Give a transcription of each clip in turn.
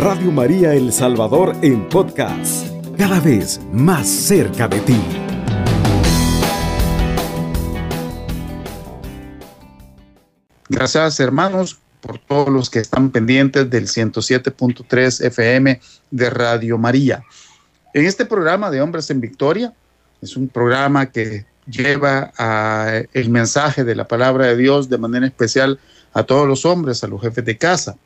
Radio María El Salvador en podcast, cada vez más cerca de ti. Gracias hermanos por todos los que están pendientes del 107.3 FM de Radio María. En este programa de Hombres en Victoria, es un programa que lleva el mensaje de la palabra de Dios de manera especial a todos los hombres, a los jefes de casa,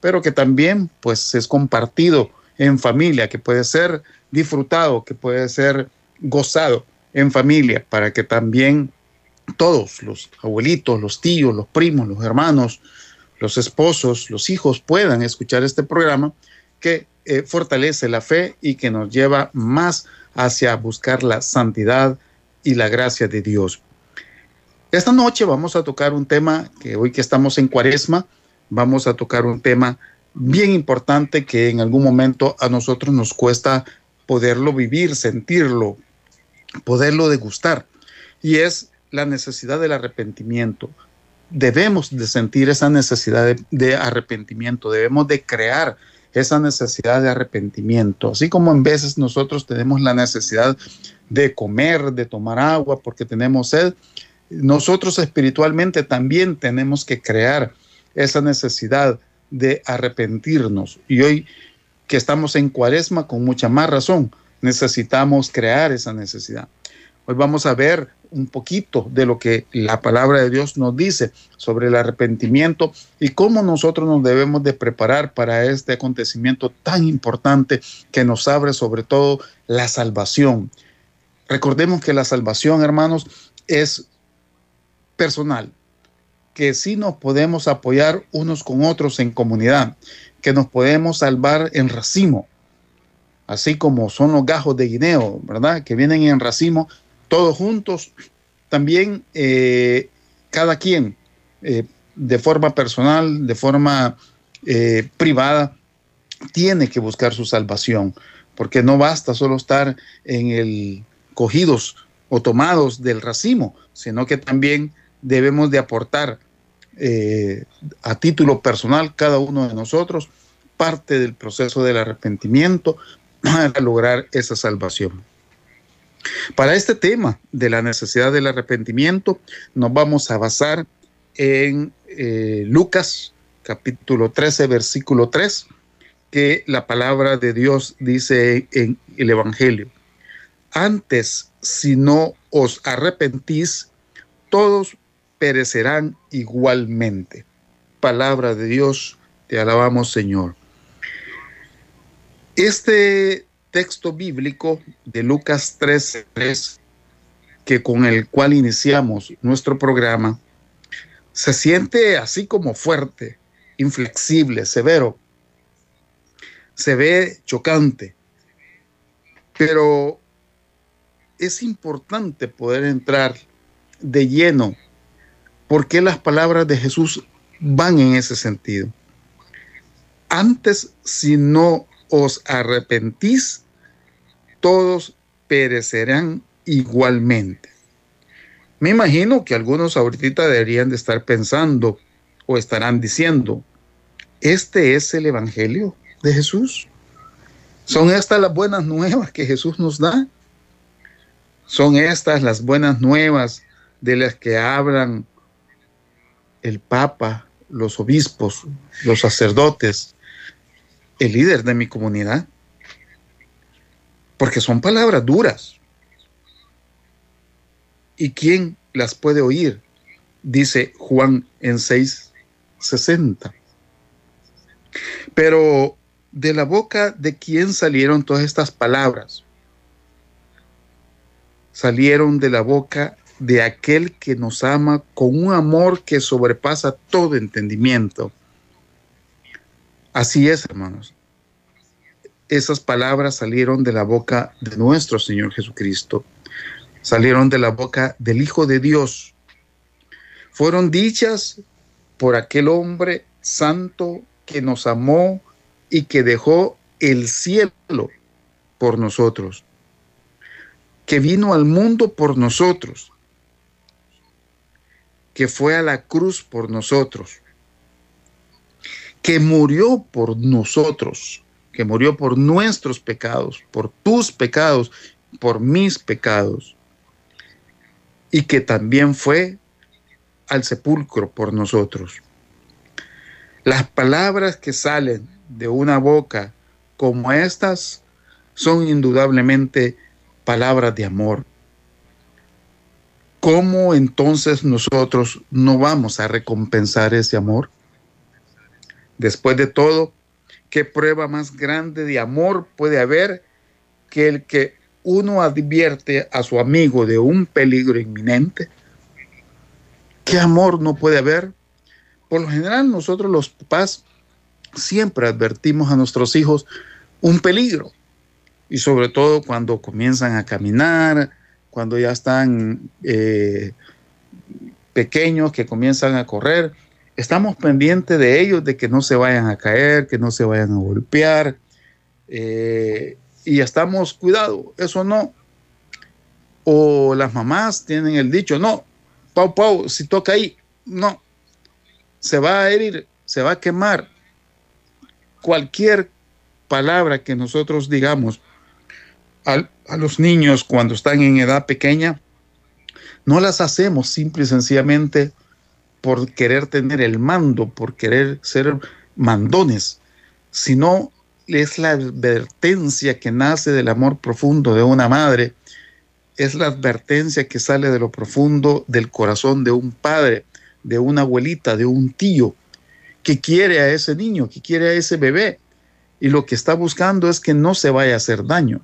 pero que también pues es compartido en familia, que puede ser disfrutado, que puede ser gozado en familia, para que también todos, los abuelitos, los tíos, los primos, los hermanos, los esposos, los hijos puedan escuchar este programa que eh, fortalece la fe y que nos lleva más hacia buscar la santidad y la gracia de Dios. Esta noche vamos a tocar un tema que hoy que estamos en cuaresma, vamos a tocar un tema bien importante que en algún momento a nosotros nos cuesta poderlo vivir, sentirlo, poderlo degustar. Y es la necesidad del arrepentimiento. Debemos de sentir esa necesidad de, de arrepentimiento, debemos de crear esa necesidad de arrepentimiento. Así como en veces nosotros tenemos la necesidad de comer, de tomar agua porque tenemos sed, nosotros espiritualmente también tenemos que crear esa necesidad de arrepentirnos. Y hoy que estamos en cuaresma, con mucha más razón, necesitamos crear esa necesidad. Hoy vamos a ver un poquito de lo que la palabra de Dios nos dice sobre el arrepentimiento y cómo nosotros nos debemos de preparar para este acontecimiento tan importante que nos abre sobre todo la salvación. Recordemos que la salvación, hermanos, es personal, que sí nos podemos apoyar unos con otros en comunidad, que nos podemos salvar en racimo, así como son los gajos de guineo, ¿verdad? Que vienen en racimo todos juntos, también eh, cada quien eh, de forma personal, de forma eh, privada, tiene que buscar su salvación, porque no basta solo estar en el cogidos o tomados del racimo, sino que también debemos de aportar a título personal cada uno de nosotros parte del proceso del arrepentimiento para lograr esa salvación. Para este tema de la necesidad del arrepentimiento, nos vamos a basar en eh, Lucas capítulo 13, versículo 3, que la palabra de Dios dice en el Evangelio. Antes, si no os arrepentís, todos perecerán igualmente. Palabra de Dios, te alabamos Señor. Este texto bíblico de Lucas 13, que con el cual iniciamos nuestro programa, se siente así como fuerte, inflexible, severo. Se ve chocante. Pero es importante poder entrar de lleno porque las palabras de Jesús van en ese sentido. Antes, si no os arrepentís, todos perecerán igualmente. Me imagino que algunos ahorita deberían de estar pensando o estarán diciendo, ¿este es el Evangelio de Jesús? ¿Son estas las buenas nuevas que Jesús nos da? ¿Son estas las buenas nuevas de las que hablan el Papa, los obispos, los sacerdotes, el líder de mi comunidad? porque son palabras duras. ¿Y quién las puede oír? Dice Juan en 6:60. Pero de la boca de quién salieron todas estas palabras? Salieron de la boca de aquel que nos ama con un amor que sobrepasa todo entendimiento. Así es, hermanos esas palabras salieron de la boca de nuestro Señor Jesucristo, salieron de la boca del Hijo de Dios. Fueron dichas por aquel hombre santo que nos amó y que dejó el cielo por nosotros, que vino al mundo por nosotros, que fue a la cruz por nosotros, que murió por nosotros, que murió por nuestros pecados, por tus pecados, por mis pecados, y que también fue al sepulcro por nosotros. Las palabras que salen de una boca como estas son indudablemente palabras de amor. ¿Cómo entonces nosotros no vamos a recompensar ese amor? Después de todo, ¿qué prueba más grande de amor puede haber que el que uno advierte a su amigo de un peligro inminente? ¿Qué amor no puede haber? Por lo general nosotros los papás siempre advertimos a nuestros hijos un peligro y sobre todo cuando comienzan a caminar, cuando ya están eh, pequeños, que comienzan a correr, estamos pendientes de ellos, de que no se vayan a caer, que no se vayan a golpear, eh, y estamos cuidado, eso no. O las mamás tienen el dicho, no, Pau, Pau, si toca ahí, no, se va a herir, se va a quemar. Cualquier palabra que nosotros digamos a, a los niños cuando están en edad pequeña, no las hacemos simple y sencillamente por querer tener el mando, por querer ser mandones, sino es la advertencia que nace del amor profundo de una madre, es la advertencia que sale de lo profundo del corazón de un padre, de una abuelita, de un tío, que quiere a ese niño, que quiere a ese bebé, y lo que está buscando es que no se vaya a hacer daño.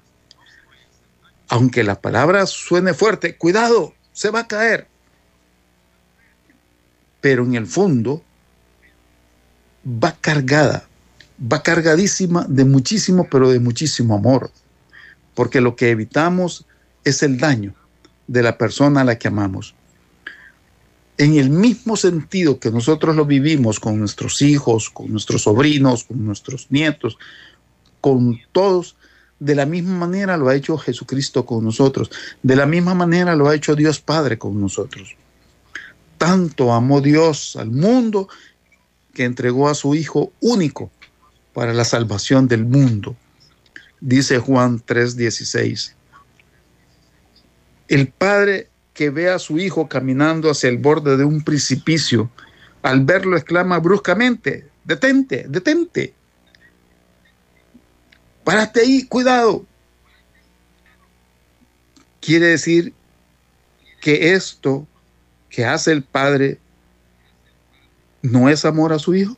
Aunque la palabra suene fuerte, cuidado, se va a caer. Pero en el fondo va cargada, va cargadísima de muchísimo, pero de muchísimo amor. Porque lo que evitamos es el daño de la persona a la que amamos. En el mismo sentido que nosotros lo vivimos con nuestros hijos, con nuestros sobrinos, con nuestros nietos, con todos, de la misma manera lo ha hecho Jesucristo con nosotros, de la misma manera lo ha hecho Dios Padre con nosotros. Tanto amó Dios al mundo que entregó a su Hijo único para la salvación del mundo. Dice Juan 3:16. El Padre que ve a su hijo caminando hacia el borde de un precipicio, al verlo exclama bruscamente, detente, detente. Párate ahí, cuidado. Quiere decir que esto que hace el padre no es amor a su hijo.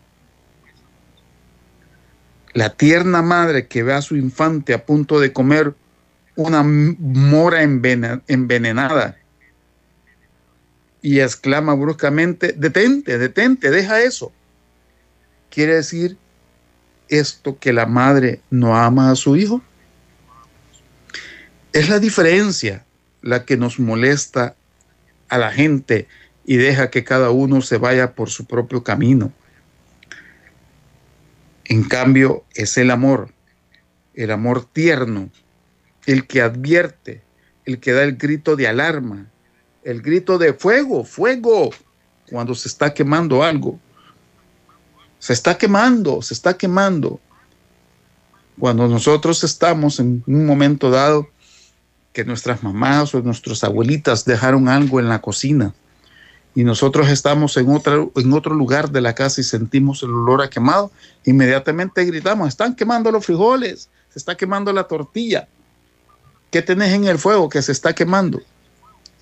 La tierna madre que ve a su infante a punto de comer una mora envenenada y exclama bruscamente, detente, detente, deja eso. Quiere decir esto que la madre no ama a su hijo. Es la diferencia la que nos molesta a la gente y deja que cada uno se vaya por su propio camino. En cambio, es el amor, el amor tierno, el que advierte, el que da el grito de alarma, el grito de fuego, fuego, cuando se está quemando algo. Se está quemando, se está quemando. Cuando nosotros estamos en un momento dado que nuestras mamás o nuestras abuelitas dejaron algo en la cocina y nosotros estamos en, en otro lugar de la casa y sentimos el olor a quemado, inmediatamente gritamos, están quemando los frijoles, se está quemando la tortilla. ¿Qué tenés en el fuego que se está quemando?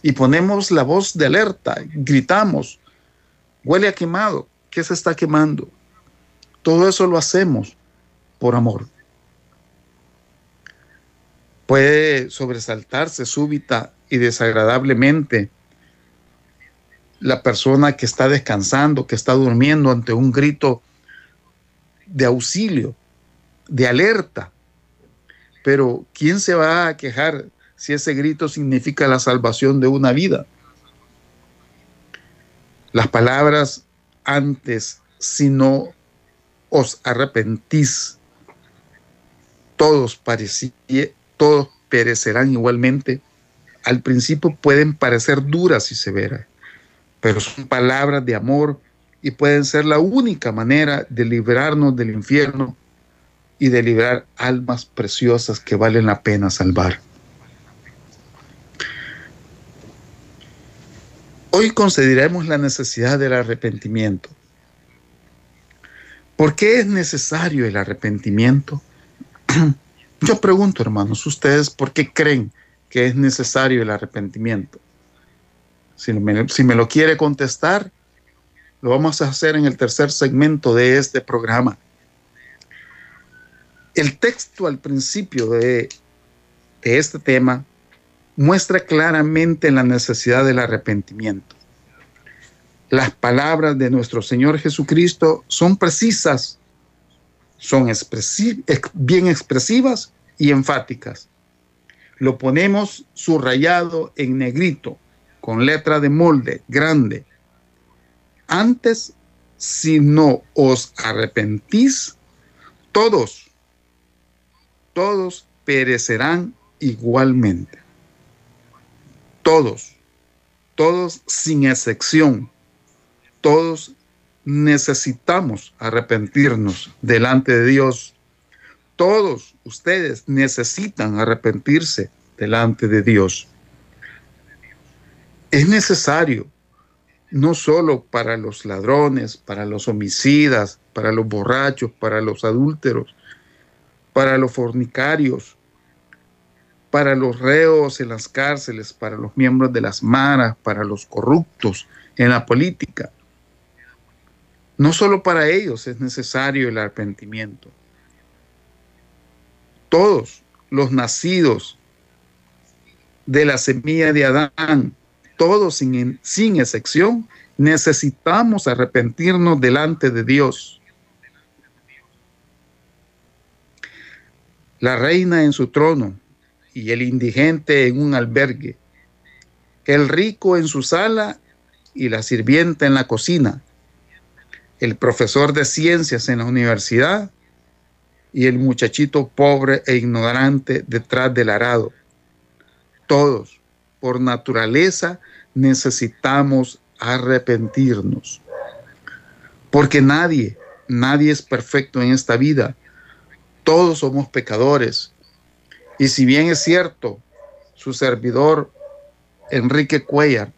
Y ponemos la voz de alerta, gritamos, huele a quemado, ¿qué se está quemando? Todo eso lo hacemos por amor. Puede sobresaltarse súbita y desagradablemente la persona que está descansando, que está durmiendo ante un grito de auxilio, de alerta. Pero ¿quién se va a quejar si ese grito significa la salvación de una vida? Las palabras antes, si no os arrepentís, todos, todos perecerán igualmente. Al principio pueden parecer duras y severas, pero son palabras de amor y pueden ser la única manera de librarnos del infierno y de librar almas preciosas que valen la pena salvar. Hoy consideremos la necesidad del arrepentimiento. ¿Por qué es necesario el arrepentimiento? Yo pregunto, hermanos, ustedes, ¿por qué creen que es necesario el arrepentimiento? Si me, lo quiere contestar, lo vamos a hacer en el tercer segmento de este programa. El texto al principio de este tema muestra claramente la necesidad del arrepentimiento. Las palabras de nuestro Señor Jesucristo son precisas, son bien expresivas y enfáticas. Lo ponemos subrayado en negrito, con letra de molde grande. Antes, si no os arrepentís, todos, todos perecerán igualmente. Todos, todos sin excepción, todos necesitamos arrepentirnos delante de Dios. Todos ustedes necesitan arrepentirse delante de Dios. Es necesario no solo para los ladrones, para los homicidas, para los borrachos, para los adúlteros, para los fornicarios, para los reos en las cárceles, para los miembros de las maras, para los corruptos en la política. No solo para ellos es necesario el arrepentimiento. Todos los nacidos de la semilla de Adán, todos sin, sin excepción, necesitamos arrepentirnos delante de Dios. La reina en su trono y el indigente en un albergue, el rico en su sala y la sirvienta en la cocina, el profesor de ciencias en la universidad y el muchachito pobre e ignorante detrás del arado. Todos, por naturaleza, necesitamos arrepentirnos. Porque nadie, nadie es perfecto en esta vida. Todos somos pecadores. Y si bien es cierto, su servidor, Enrique Cuellar,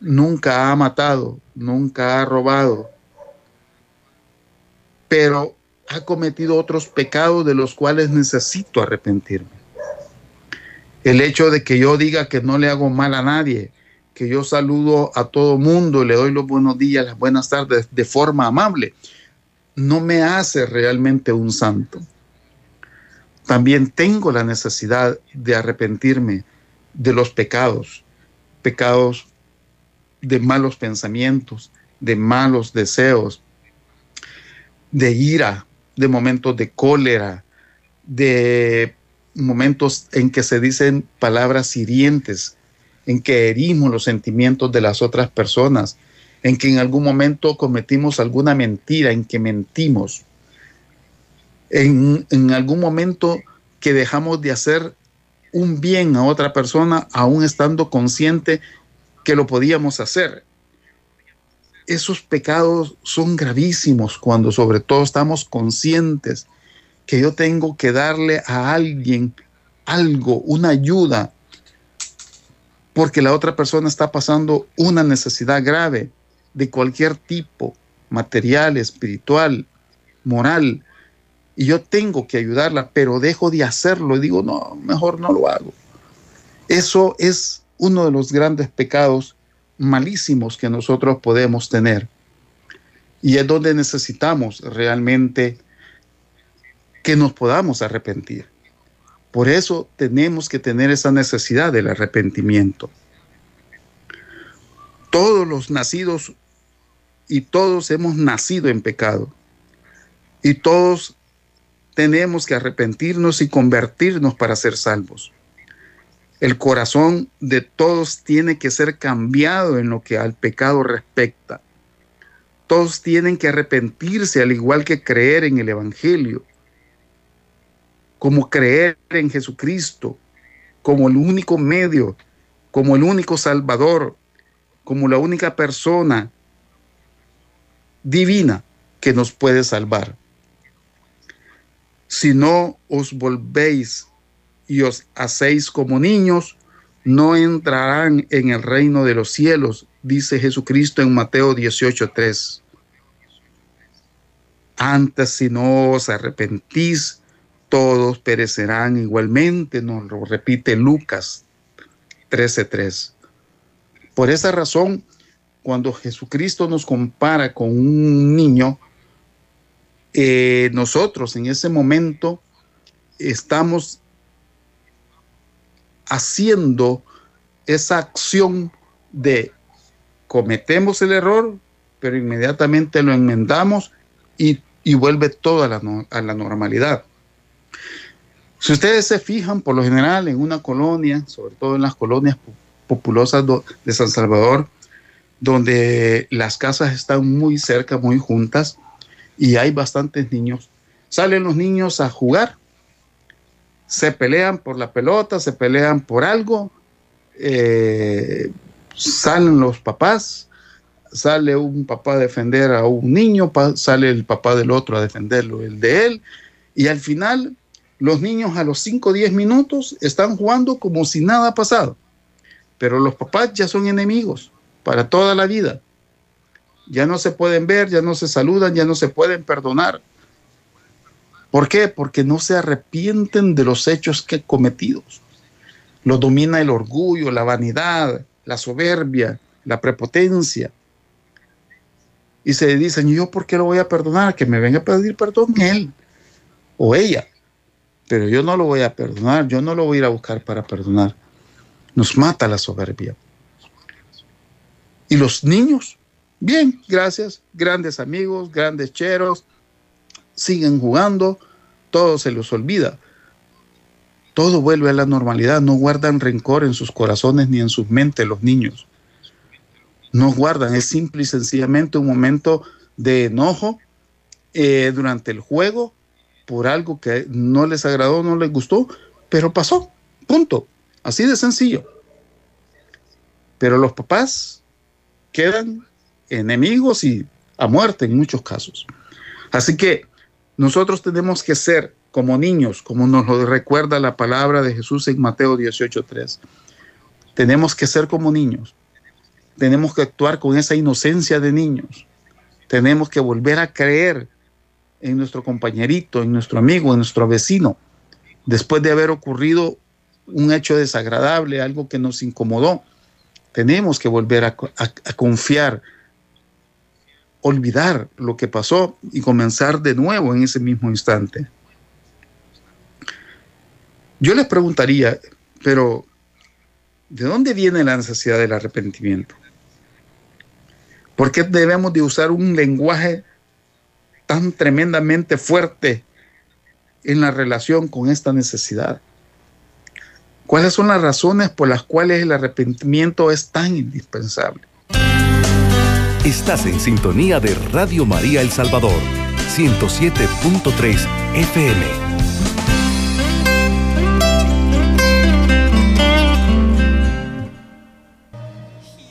nunca ha matado, nunca ha robado, pero ha cometido otros pecados de los cuales necesito arrepentirme. El hecho de que yo diga que no le hago mal a nadie, que yo saludo a todo mundo, le doy los buenos días, las buenas tardes de forma amable, no me hace realmente un santo. También tengo la necesidad de arrepentirme de los pecados, pecados de malos pensamientos, de malos deseos, de ira, de momentos de cólera, de momentos en que se dicen palabras hirientes, en que herimos los sentimientos de las otras personas, en que en algún momento cometimos alguna mentira, en que mentimos, en, en algún momento que dejamos de hacer un bien a otra persona aún estando consciente que lo podíamos hacer. Esos pecados son gravísimos cuando sobre todo estamos conscientes que yo tengo que darle a alguien algo, una ayuda, porque la otra persona está pasando una necesidad grave de cualquier tipo, material, espiritual, moral, y yo tengo que ayudarla, pero dejo de hacerlo y digo, no, mejor no lo hago. Eso es uno de los grandes pecados malísimos que nosotros podemos tener. Y es donde necesitamos realmente que nos podamos arrepentir. Por eso tenemos que tener esa necesidad del arrepentimiento. Todos los nacidos y todos hemos nacido en pecado. Y todos tenemos que arrepentirnos y convertirnos para ser salvos. El corazón de todos tiene que ser cambiado en lo que al pecado respecta. Todos tienen que arrepentirse al igual que creer en el Evangelio como creer en Jesucristo, como el único medio, como el único Salvador, como la única persona divina que nos puede salvar. Si no os volvéis y os hacéis como niños, no entrarán en el reino de los cielos, dice Jesucristo en Mateo 18:3. Antes, si no os arrepentís, todos perecerán igualmente, nos lo repite Lucas 13:3. Por esa razón, cuando Jesucristo nos compara con un niño, eh, nosotros en ese momento estamos haciendo esa acción de cometemos el error, pero inmediatamente lo enmendamos y, vuelve todo a la, a la normalidad. Si ustedes se fijan, por lo general, en una colonia, sobre todo en las colonias populosas de San Salvador, donde las casas están muy cerca, muy juntas, y hay bastantes niños, salen los niños a jugar se pelean por la pelota, se pelean por algo, eh, salen los papás, sale un papá a defender a un niño, sale el papá del otro a defenderlo, el de él, y al final los niños a los 5 o 10 minutos están jugando como si nada ha pasado, pero los papás ya son enemigos para toda la vida. Ya no se pueden ver, ya no se saludan, ya no se pueden perdonar. ¿Por qué? Porque no se arrepienten de los hechos que cometidos. Los domina el orgullo, la vanidad, la soberbia, la prepotencia. Y se dicen, ¿yo por qué lo voy a perdonar? Que me venga a pedir perdón él o ella. Pero yo no lo voy a perdonar, yo no lo voy a ir a buscar para perdonar. Nos mata la soberbia. Y los niños, bien, gracias, grandes amigos, grandes cheros, siguen jugando, todo se los olvida. Todo vuelve a la normalidad, no guardan rencor en sus corazones ni en sus mentes los niños. No guardan, es simple y sencillamente un momento de enojo eh, durante el juego por algo que no les agradó, no les gustó, pero pasó, punto. Así de sencillo. Pero los papás quedan enemigos y a muerte en muchos casos. Así que nosotros tenemos que ser como niños, como nos lo recuerda la palabra de Jesús en Mateo 18:3. Tenemos que ser como niños. Tenemos que actuar con esa inocencia de niños. Tenemos que volver a creer en nuestro compañerito, en nuestro amigo, en nuestro vecino, después de haber ocurrido un hecho desagradable, algo que nos incomodó. Tenemos que volver a, a confiar olvidar lo que pasó y comenzar de nuevo en ese mismo instante. Yo les preguntaría, pero ¿de dónde viene la necesidad del arrepentimiento? ¿Por qué debemos de usar un lenguaje tan tremendamente fuerte en la relación con esta necesidad? ¿Cuáles son las razones por las cuales el arrepentimiento es tan indispensable? Estás en sintonía de Radio María El Salvador, 107.3 FM.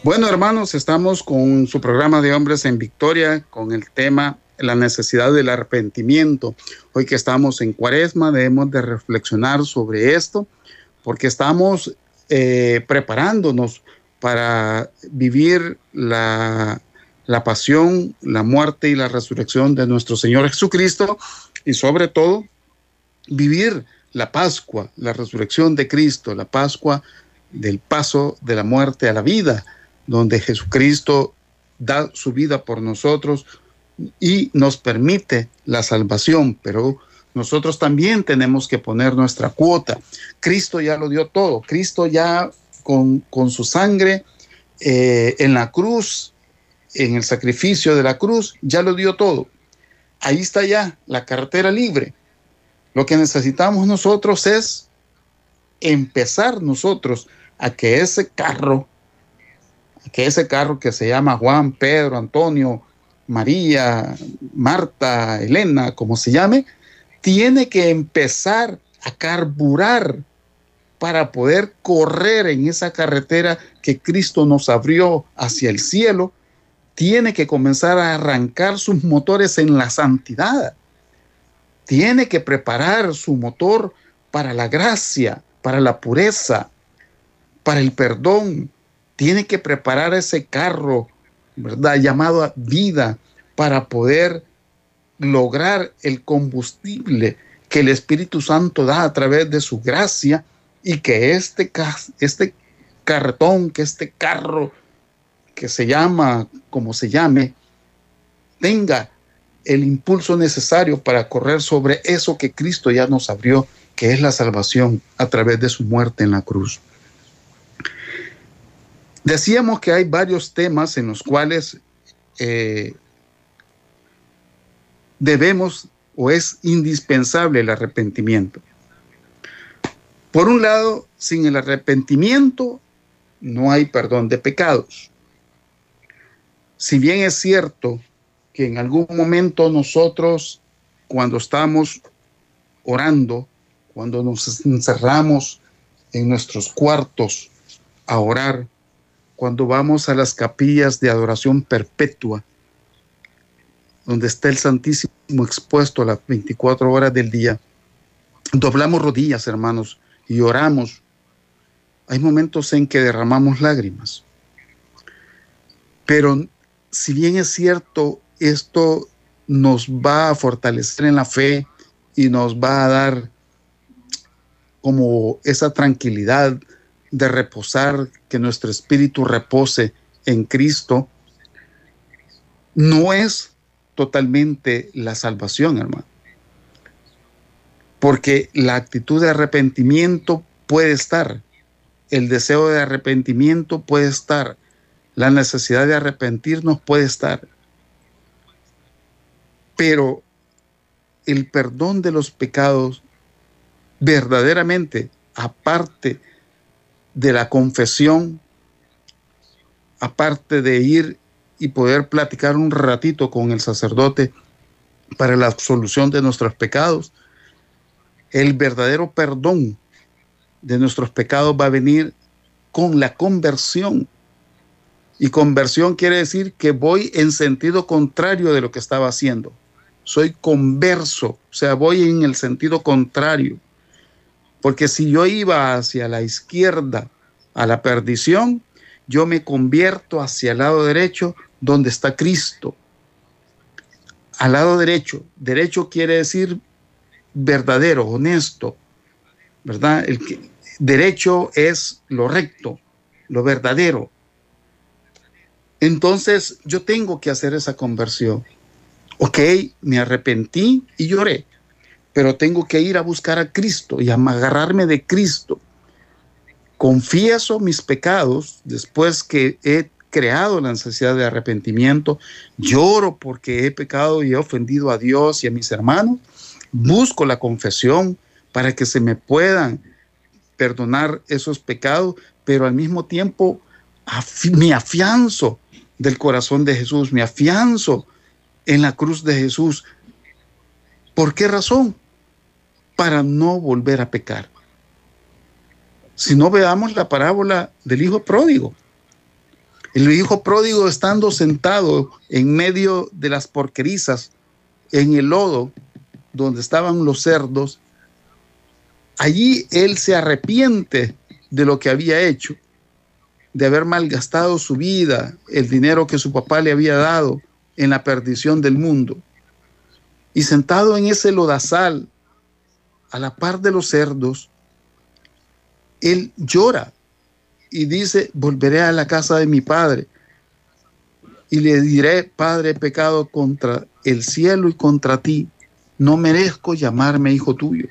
Bueno, hermanos, estamos con su programa de Hombres en Victoria con el tema la necesidad del arrepentimiento. Hoy que estamos en cuaresma debemos de reflexionar sobre esto porque estamos eh, preparándonos para vivir la la pasión, la muerte y la resurrección de nuestro Señor Jesucristo y sobre todo vivir la Pascua, la resurrección de Cristo, la Pascua del paso de la muerte a la vida, donde Jesucristo da su vida por nosotros y nos permite la salvación, pero nosotros también tenemos que poner nuestra cuota. Cristo ya lo dio todo, Cristo ya con, con su sangre eh, en la cruz en el sacrificio de la cruz, ya lo dio todo. Ahí está ya la carretera libre. Lo que necesitamos nosotros es empezar nosotros a que ese carro, a que ese carro que se llama Juan, Pedro, Antonio, María, Marta, Elena, como se llame, tiene que empezar a carburar para poder correr en esa carretera que Cristo nos abrió hacia el cielo tiene que comenzar a arrancar sus motores en la santidad. Tiene que preparar su motor para la gracia, para la pureza, para el perdón. Tiene que preparar ese carro, ¿verdad? Llamado vida para poder lograr el combustible que el Espíritu Santo da a través de su gracia y que este, este cartón, que este carro que se llama como se llame, tenga el impulso necesario para correr sobre eso que Cristo ya nos abrió, que es la salvación a través de su muerte en la cruz. Decíamos que hay varios temas en los cuales eh, debemos o es indispensable el arrepentimiento. Por un lado, sin el arrepentimiento no hay perdón de pecados. Si bien es cierto que en algún momento nosotros, cuando estamos orando, cuando nos encerramos en nuestros cuartos a orar, cuando vamos a las capillas de adoración perpetua, donde está el Santísimo expuesto a las 24 horas del día, doblamos rodillas, hermanos, y oramos. Hay momentos en que derramamos lágrimas. Pero si bien es cierto, esto nos va a fortalecer en la fe y nos va a dar como esa tranquilidad de reposar, que nuestro espíritu repose en Cristo, no es totalmente la salvación, hermano. Porque la actitud de arrepentimiento puede estar, el deseo de arrepentimiento puede estar, la necesidad de arrepentirnos puede estar. Pero el perdón de los pecados verdaderamente, aparte de la confesión, aparte de ir y poder platicar un ratito con el sacerdote para la absolución de nuestros pecados, el verdadero perdón de nuestros pecados va a venir con la conversión. Y conversión quiere decir que voy en sentido contrario de lo que estaba haciendo. Soy converso, o sea, voy en el sentido contrario. Porque si yo iba hacia la izquierda, a la perdición, yo me convierto hacia el lado derecho donde está Cristo. Al lado derecho. Derecho quiere decir verdadero, honesto, ¿verdad? El derecho es lo recto, lo verdadero. Entonces yo tengo que hacer esa conversión. Ok, me arrepentí y lloré, pero tengo que ir a buscar a Cristo y a agarrarme de Cristo. Confieso mis pecados después que he creado la necesidad de arrepentimiento. Lloro porque he pecado y he ofendido a Dios y a mis hermanos. Busco la confesión para que se me puedan perdonar esos pecados, pero al mismo tiempo me afianzo del corazón de Jesús, me afianzo en la cruz de Jesús. ¿Por qué razón? Para no volver a pecar. Si no veamos la parábola del hijo pródigo. El hijo pródigo estando sentado en medio de las porquerizas, en el lodo, donde estaban los cerdos, allí él se arrepiente de lo que había hecho, de haber malgastado su vida, el dinero que su papá le había dado en la perdición del mundo. Y sentado en ese lodazal, a la par de los cerdos, él llora y dice, volveré a la casa de mi padre y le diré, Padre, he pecado contra el cielo y contra ti, no merezco llamarme hijo tuyo.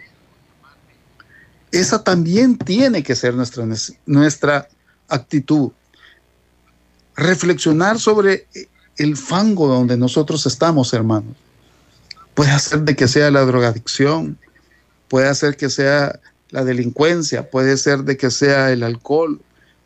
Esa también tiene que ser nuestra, nuestra actitud. Reflexionar sobre el fango donde nosotros estamos, hermanos. Puede hacer de que sea la drogadicción, puede hacer que sea la delincuencia, puede ser de que sea el alcohol,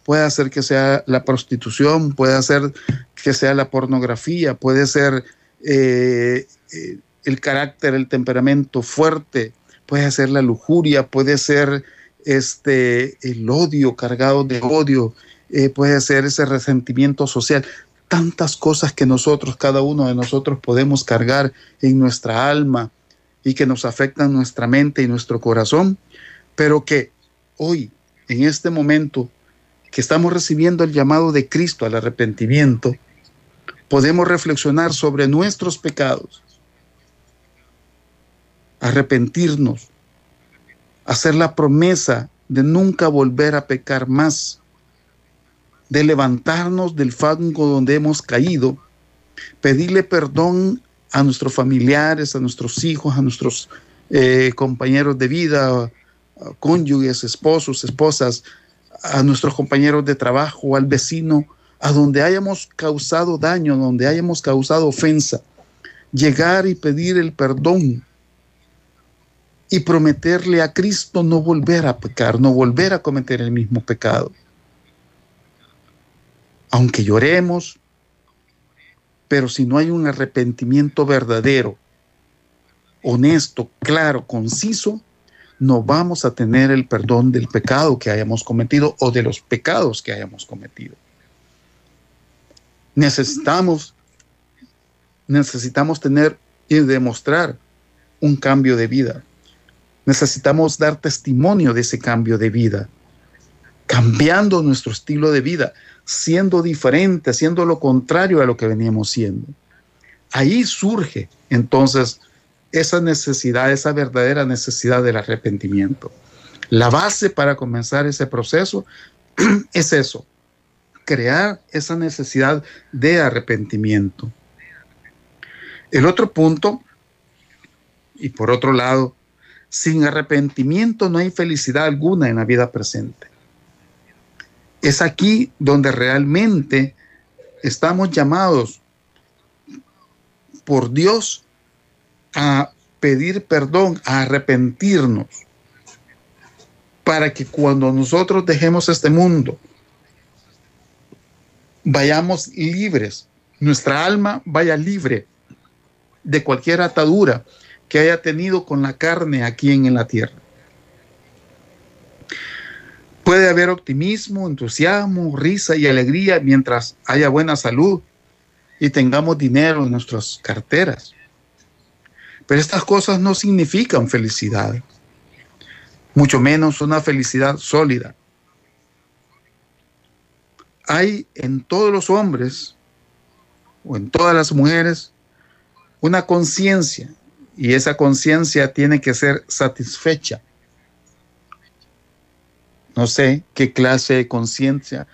puede hacer que sea la prostitución, puede hacer que sea la pornografía, puede ser eh, eh, el carácter, el temperamento fuerte, puede ser la lujuria, puede ser este, el odio cargado de odio, eh, puede ser ese resentimiento social. tantas cosas que nosotros, cada uno de nosotros podemos cargar en nuestra alma y que nos afectan nuestra mente y nuestro corazón, pero que hoy, en este momento que estamos recibiendo el llamado de Cristo al arrepentimiento, podemos reflexionar sobre nuestros pecados, arrepentirnos, hacer la promesa de nunca volver a pecar más, de levantarnos del fango donde hemos caído, pedirle perdón a nuestros familiares, a nuestros hijos, a nuestros eh, compañeros de vida, cónyuges, esposos, esposas, a nuestros compañeros de trabajo, al vecino, a donde hayamos causado daño, donde hayamos causado ofensa, llegar y pedir el perdón y prometerle a Cristo no volver a pecar, no volver a cometer el mismo pecado. Aunque lloremos, pero si no hay un arrepentimiento verdadero, honesto, claro, conciso, no vamos a tener el perdón del pecado que hayamos cometido o de los pecados que hayamos cometido. Necesitamos, necesitamos tener y demostrar un cambio de vida. Necesitamos dar testimonio de ese cambio de vida, cambiando nuestro estilo de vida, siendo diferente, haciendo lo contrario a lo que veníamos siendo. Ahí surge entonces esa necesidad, esa verdadera necesidad del arrepentimiento. La base para comenzar ese proceso es eso, crear esa necesidad de arrepentimiento. El otro punto, y por otro lado, sin arrepentimiento no hay felicidad alguna en la vida presente. Es aquí donde realmente estamos llamados por Dios a pedir perdón, a arrepentirnos, para que cuando nosotros dejemos este mundo, vayamos libres, nuestra alma vaya libre de cualquier atadura que haya tenido con la carne aquí en la tierra. Puede haber optimismo, entusiasmo, risa y alegría mientras haya buena salud y tengamos dinero en nuestras carteras. Pero estas cosas no significan felicidad, mucho menos una felicidad sólida. Hay en todos los hombres o en todas las mujeres una conciencia y esa conciencia tiene que ser satisfecha. No sé qué clase de conciencia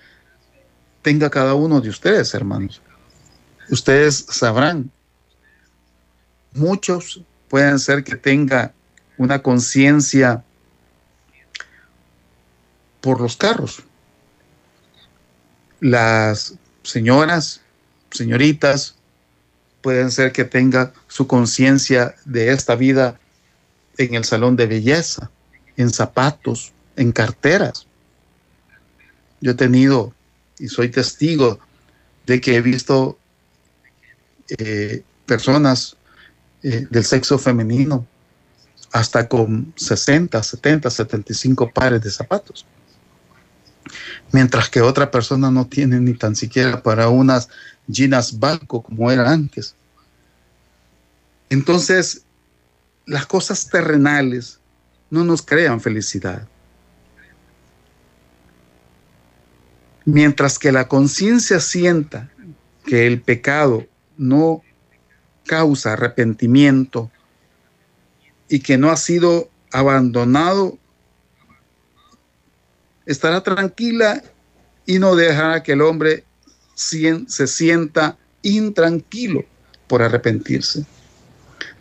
tenga cada uno de ustedes, hermanos. Ustedes sabrán Muchos pueden ser que tenga una conciencia por los carros. Las señoras, señoritas, pueden ser que tenga su conciencia de esta vida en el salón de belleza, en zapatos, en carteras. Yo he tenido y soy testigo de que he visto eh, personas eh, del sexo femenino, hasta con 60, 70, 75 pares de zapatos. Mientras que otra persona no tiene ni tan siquiera para unas ginas balco como era antes. Entonces, las cosas terrenales no nos crean felicidad. Mientras que la conciencia sienta que el pecado no causa arrepentimiento y que no ha sido abandonado, estará tranquila y no dejará que el hombre se sienta intranquilo por arrepentirse.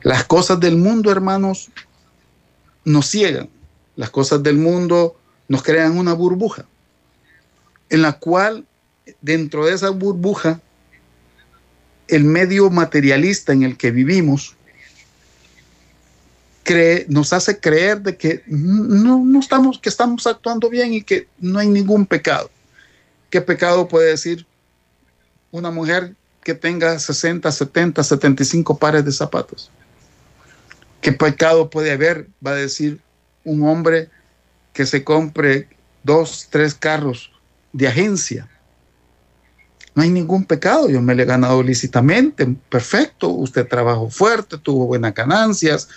Las cosas del mundo, hermanos, nos ciegan. Las cosas del mundo nos crean una burbuja en la cual dentro de esa burbuja el medio materialista en el que vivimos nos hace creer de que no, estamos, que estamos actuando bien y que no hay ningún pecado. ¿Qué pecado puede decir una mujer que tenga 60, 70, 75 pares de zapatos? ¿Qué pecado puede haber? Va a decir un hombre que se compre dos, tres carros de agencia no hay ningún pecado, yo me lo he ganado lícitamente, perfecto, usted trabajó fuerte, tuvo buenas ganancias,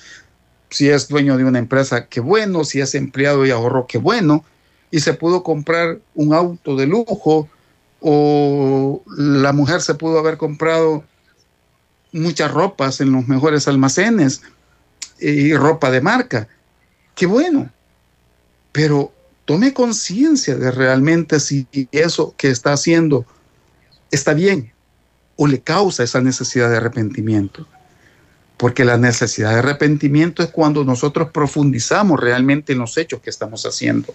si es dueño de una empresa, qué bueno, si es empleado y ahorró, qué bueno, y se pudo comprar un auto de lujo o la mujer se pudo haber comprado muchas ropas en los mejores almacenes y ropa de marca. Qué bueno. Pero tome conciencia de realmente si eso que está haciendo está bien o le causa esa necesidad de arrepentimiento. Porque la necesidad de arrepentimiento es cuando nosotros profundizamos realmente en los hechos que estamos haciendo.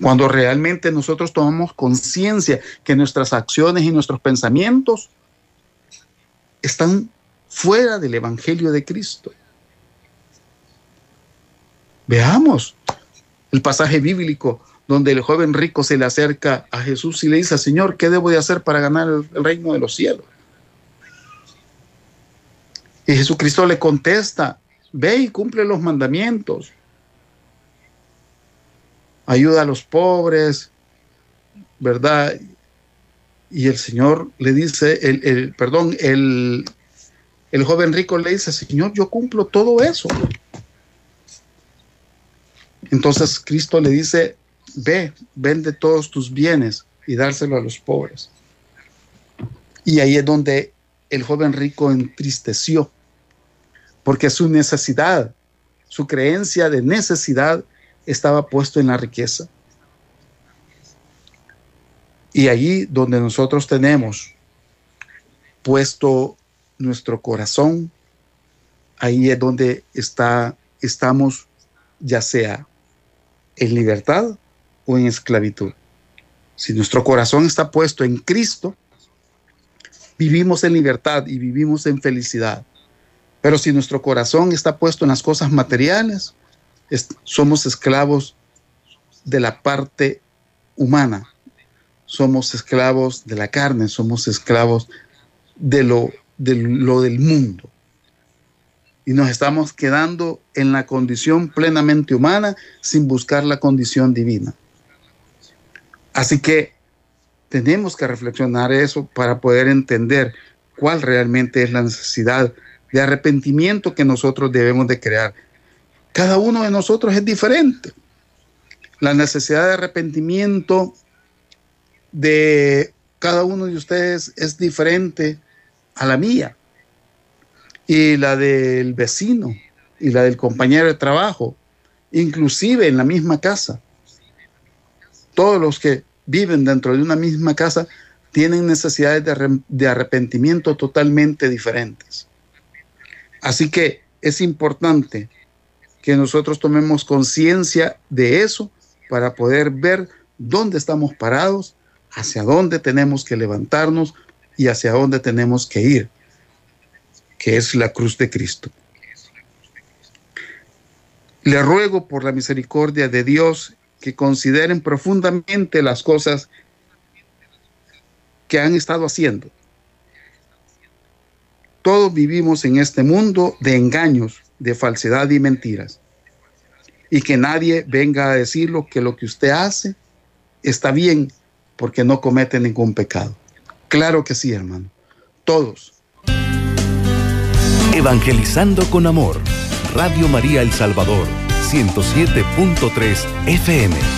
Cuando realmente nosotros tomamos conciencia que nuestras acciones y nuestros pensamientos están fuera del Evangelio de Cristo. Veamos el pasaje bíblico donde el joven rico se le acerca a Jesús y le dice, Señor, ¿qué debo de hacer para ganar el, reino de los cielos? Y Jesucristo le contesta, ve y cumple los mandamientos. Ayuda a los pobres, ¿verdad? Y el Señor le dice, el, perdón, el, el joven rico le dice, Señor, yo cumplo todo eso. Entonces Cristo le dice, ve, vende todos tus bienes y dárselo a los pobres. Y ahí es donde el joven rico entristeció, porque su necesidad, su creencia de necesidad estaba puesto en la riqueza. Y allí donde nosotros tenemos puesto nuestro corazón, ahí es donde está, estamos ya sea en libertad o en esclavitud. Si nuestro corazón está puesto en Cristo, vivimos en libertad y vivimos en felicidad. Pero si nuestro corazón está puesto en las cosas materiales, somos esclavos de la parte humana, somos esclavos de la carne, somos esclavos de lo, de lo del mundo y nos estamos quedando en la condición plenamente humana sin buscar la condición divina. Así que tenemos que reflexionar eso para poder entender cuál realmente es la necesidad de arrepentimiento que nosotros debemos de crear. Cada uno de nosotros es diferente. La necesidad de arrepentimiento de cada uno de ustedes es diferente a la mía y la del vecino y la del compañero de trabajo, inclusive en la misma casa. Todos los que viven dentro de una misma casa tienen necesidades de, arrepentimiento totalmente diferentes. Así que es importante que nosotros tomemos conciencia de eso para poder ver dónde estamos parados, hacia dónde tenemos que levantarnos y hacia dónde tenemos que ir que es la cruz de Cristo. Le ruego por la misericordia de Dios que consideren profundamente las cosas que han estado haciendo. Todos vivimos en este mundo de engaños, de falsedad y mentiras. Y que nadie venga a decirlo que lo que usted hace está bien porque no comete ningún pecado. Claro que sí, hermano. Todos Evangelizando con Amor. Radio María El Salvador, 107.3 FM.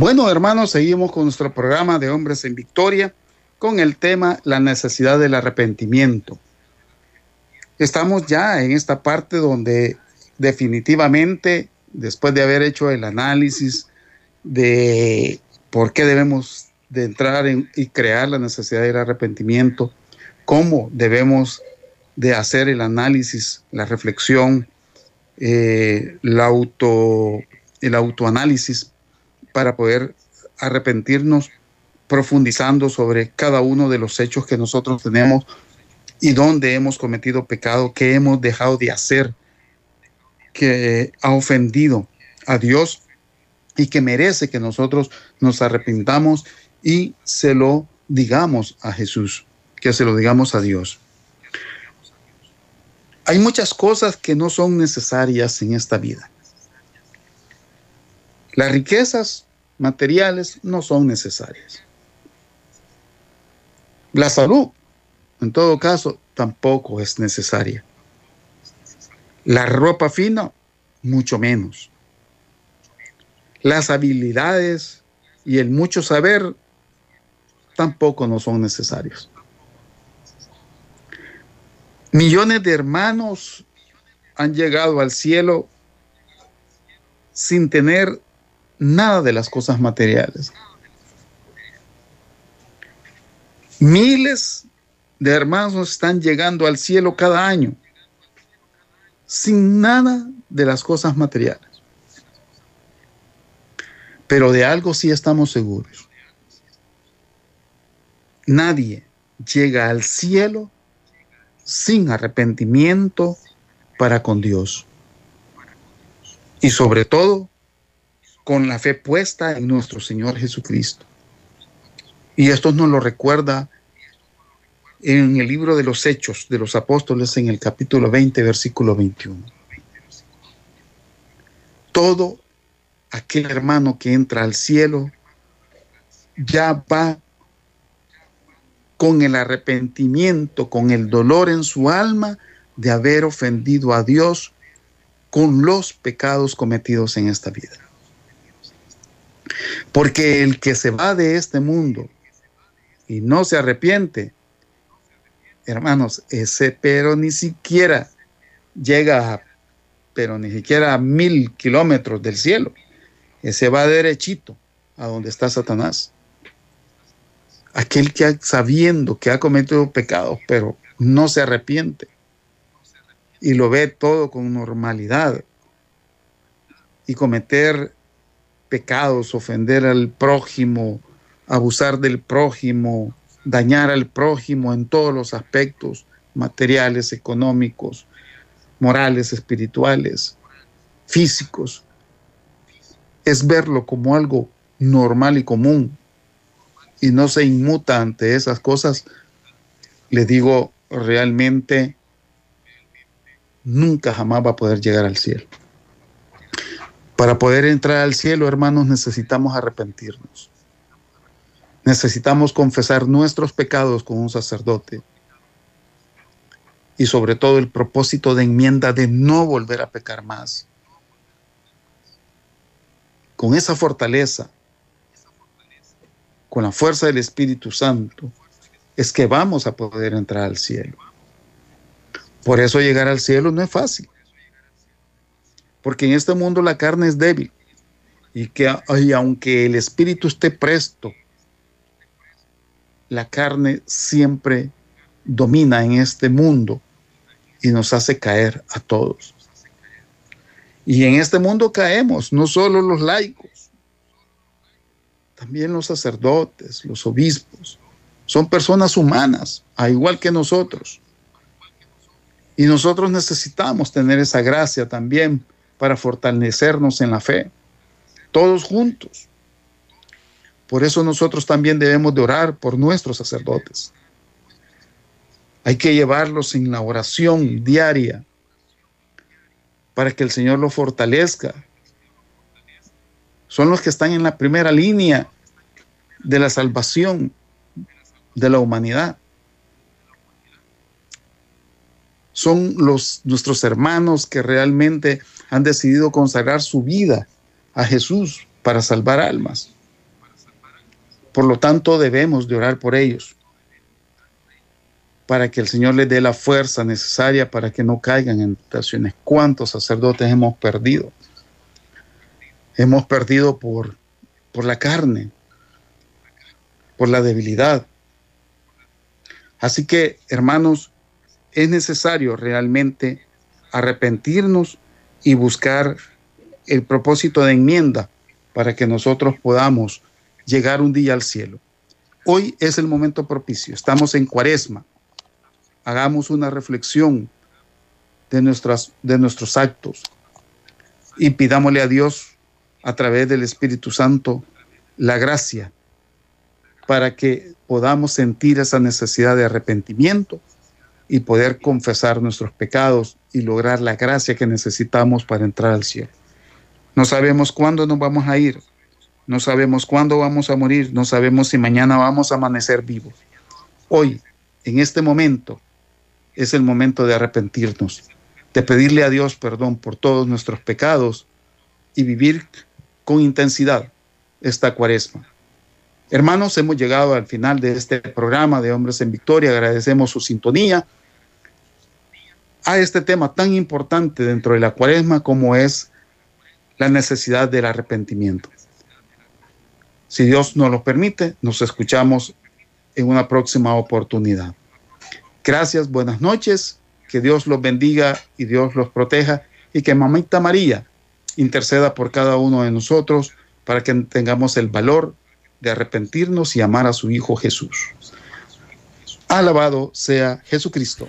Bueno, hermanos, seguimos con nuestro programa de Hombres en Victoria con el tema La necesidad del arrepentimiento. Estamos ya en esta parte donde definitivamente, después de haber hecho el análisis de por qué debemos de entrar en, y crear la necesidad del arrepentimiento, cómo debemos de hacer el análisis, la reflexión, eh, el autoanálisis para poder arrepentirnos profundizando sobre cada uno de los hechos que nosotros tenemos y dónde hemos cometido pecado, qué hemos dejado de hacer, que ha ofendido a Dios y que merece que nosotros nos arrepintamos y se lo digamos a Jesús, que se lo digamos a Dios. Hay muchas cosas que no son necesarias en esta vida. Las riquezas materiales no son necesarias. La salud, en todo caso, tampoco es necesaria. La ropa fina, mucho menos. Las habilidades y el mucho saber tampoco no son necesarios. Millones de hermanos han llegado al cielo sin tener nada de las cosas materiales. Miles de hermanos están llegando al cielo cada año sin nada de las cosas materiales. Pero de algo sí estamos seguros. Nadie llega al cielo sin arrepentimiento para con Dios. Y sobre todo, con la fe puesta en nuestro Señor Jesucristo. Y esto nos lo recuerda en el libro de los Hechos de los Apóstoles en el capítulo 20, versículo 21. Todo aquel hermano que entra al cielo ya va con el arrepentimiento, con el dolor en su alma de haber ofendido a Dios con los pecados cometidos en esta vida. Porque el que se va de este mundo y no se arrepiente, hermanos, ese pero ni siquiera llega a, pero ni siquiera a mil kilómetros del cielo. Ese va derechito a donde está Satanás aquel que sabiendo que ha cometido pecados, pero no se arrepiente y lo ve todo con normalidad y cometer pecados, ofender al prójimo, abusar del prójimo, dañar al prójimo en todos los aspectos materiales, económicos, morales, espirituales, físicos. Es verlo como algo normal y común y no se inmuta ante esas cosas, le digo realmente, nunca jamás va a poder llegar al cielo. Para poder entrar al cielo, hermanos, necesitamos arrepentirnos. Necesitamos confesar nuestros pecados con un sacerdote. Y sobre todo el propósito de enmienda de no volver a pecar más. Con esa fortaleza con la fuerza del Espíritu Santo, es que vamos a poder entrar al cielo. Por eso llegar al cielo no es fácil. Porque en este mundo la carne es débil. Y que aunque el espíritu esté presto, la carne siempre domina en este mundo y nos hace caer a todos. Y en este mundo caemos, no solo los laicos, también los sacerdotes, los obispos, son personas humanas, a igual que nosotros. Y nosotros necesitamos tener esa gracia también para fortalecernos en la fe, todos juntos. Por eso nosotros también debemos de orar por nuestros sacerdotes. Hay que llevarlos en la oración diaria para que el Señor los fortalezca, son los que están en la primera línea de la salvación de la humanidad. Son los nuestros hermanos que realmente han decidido consagrar su vida a Jesús para salvar almas. Por lo tanto, debemos de orar por ellos para que el Señor les dé la fuerza necesaria para que no caigan en tentaciones. ¿Cuántos sacerdotes hemos perdido? hemos perdido por, por la carne, por la debilidad. Así que, hermanos, es necesario realmente arrepentirnos y buscar el propósito de enmienda para que nosotros podamos llegar un día al cielo. Hoy es el momento propicio, estamos en cuaresma. Hagamos una reflexión de, nuestras, de nuestros actos y pidámosle a Dios a través del Espíritu Santo la gracia para que podamos sentir esa necesidad de arrepentimiento y poder confesar nuestros pecados y lograr la gracia que necesitamos para entrar al cielo. No sabemos cuándo nos vamos a ir, no sabemos cuándo vamos a morir, no sabemos si mañana vamos a amanecer vivos. Hoy, en este momento, es el momento de arrepentirnos, de pedirle a Dios perdón por todos nuestros pecados y vivir con intensidad esta cuaresma. Hermanos, hemos llegado al final de este programa de Hombres en Victoria. Agradecemos su sintonía a este tema tan importante dentro de la cuaresma como es la necesidad del arrepentimiento. Si Dios nos lo permite, nos escuchamos en una próxima oportunidad. Gracias, buenas noches, que Dios los bendiga y Dios los proteja y que Mamita María interceda por cada uno de nosotros para que tengamos el valor de arrepentirnos y amar a su Hijo Jesús. Alabado sea Jesucristo.